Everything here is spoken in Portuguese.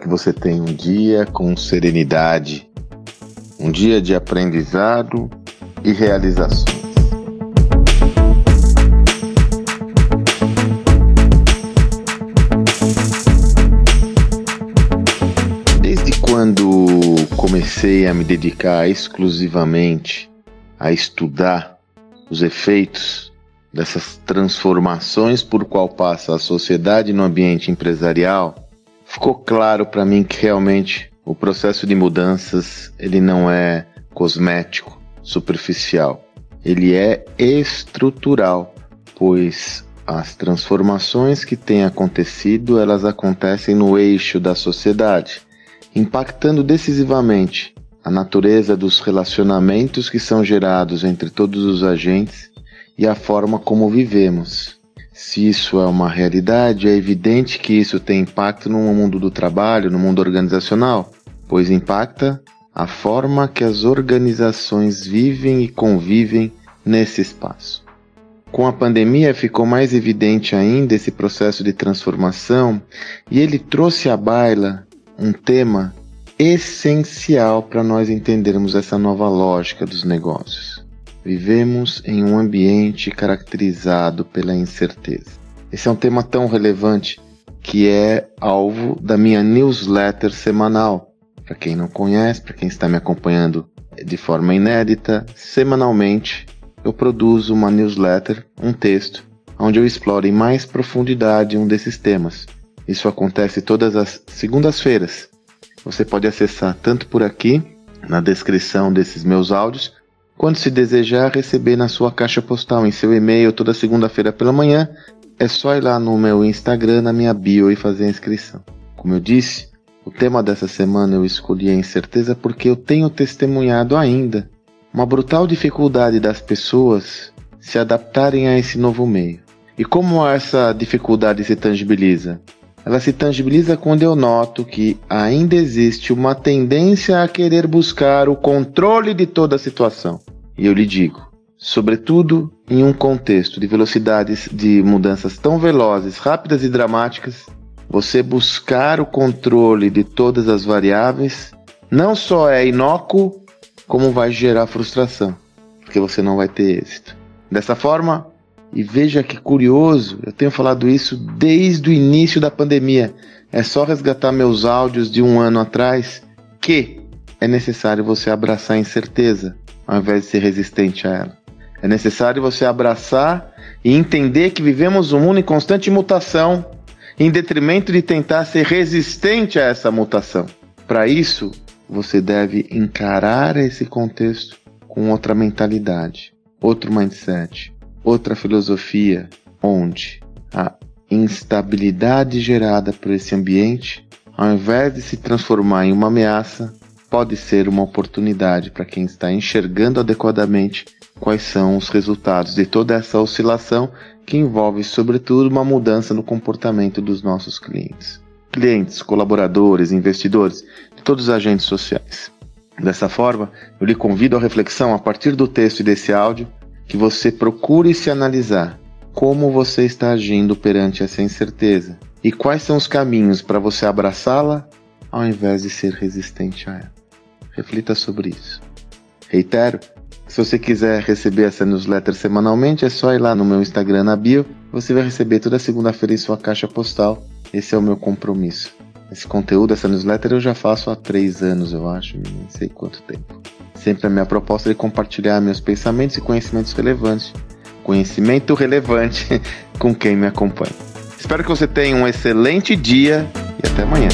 que você tenha um dia com serenidade, um dia de aprendizado e realizações. Desde quando comecei a me dedicar exclusivamente a estudar os efeitos dessas transformações por qual passa a sociedade no ambiente empresarial, ficou claro para mim que realmente o processo de mudanças ele não é cosmético, superficial. Ele é estrutural, pois as transformações que têm acontecido, elas acontecem no eixo da sociedade, impactando decisivamente a natureza dos relacionamentos que são gerados entre todos os agentes e a forma como vivemos. Se isso é uma realidade, é evidente que isso tem impacto no mundo do trabalho, no mundo organizacional, pois impacta a forma que as organizações vivem e convivem nesse espaço. Com a pandemia ficou mais evidente ainda esse processo de transformação e ele trouxe à baila um tema essencial para nós entendermos essa nova lógica dos negócios. Vivemos em um ambiente caracterizado pela incerteza. Esse é um tema tão relevante que é alvo da minha newsletter semanal. Para quem não conhece, para quem está me acompanhando de forma inédita, semanalmente eu produzo uma newsletter, um texto, onde eu exploro em mais profundidade um desses temas. Isso acontece todas as segundas-feiras. Você pode acessar tanto por aqui, na descrição desses meus áudios, quando se desejar receber na sua caixa postal em seu e-mail toda segunda-feira pela manhã, é só ir lá no meu Instagram, na minha bio e fazer a inscrição. Como eu disse, o tema dessa semana eu escolhi a incerteza porque eu tenho testemunhado ainda uma brutal dificuldade das pessoas se adaptarem a esse novo meio. E como essa dificuldade se tangibiliza? Ela se tangibiliza quando eu noto que ainda existe uma tendência a querer buscar o controle de toda a situação. E eu lhe digo, sobretudo em um contexto de velocidades de mudanças tão velozes, rápidas e dramáticas, você buscar o controle de todas as variáveis não só é inócuo, como vai gerar frustração, porque você não vai ter êxito. Dessa forma, e veja que curioso, eu tenho falado isso desde o início da pandemia. É só resgatar meus áudios de um ano atrás que é necessário você abraçar a incerteza, ao invés de ser resistente a ela. É necessário você abraçar e entender que vivemos um mundo em constante mutação, em detrimento de tentar ser resistente a essa mutação. Para isso, você deve encarar esse contexto com outra mentalidade, outro mindset, outra filosofia, onde a instabilidade gerada por esse ambiente, ao invés de se transformar em uma ameaça, pode ser uma oportunidade para quem está enxergando adequadamente quais são os resultados de toda essa oscilação que envolve, sobretudo, uma mudança no comportamento dos nossos clientes. Clientes, colaboradores, investidores, de todos os agentes sociais. Dessa forma, eu lhe convido à reflexão a partir do texto e desse áudio que você procure se analisar como você está agindo perante essa incerteza e quais são os caminhos para você abraçá-la ao invés de ser resistente a ela. Reflita sobre isso. Reitero, se você quiser receber essa newsletter semanalmente, é só ir lá no meu Instagram na bio. Você vai receber toda segunda-feira em sua caixa postal. Esse é o meu compromisso. Esse conteúdo, essa newsletter eu já faço há três anos, eu acho, não sei quanto tempo. Sempre a minha proposta é compartilhar meus pensamentos e conhecimentos relevantes. Conhecimento relevante com quem me acompanha. Espero que você tenha um excelente dia e até amanhã.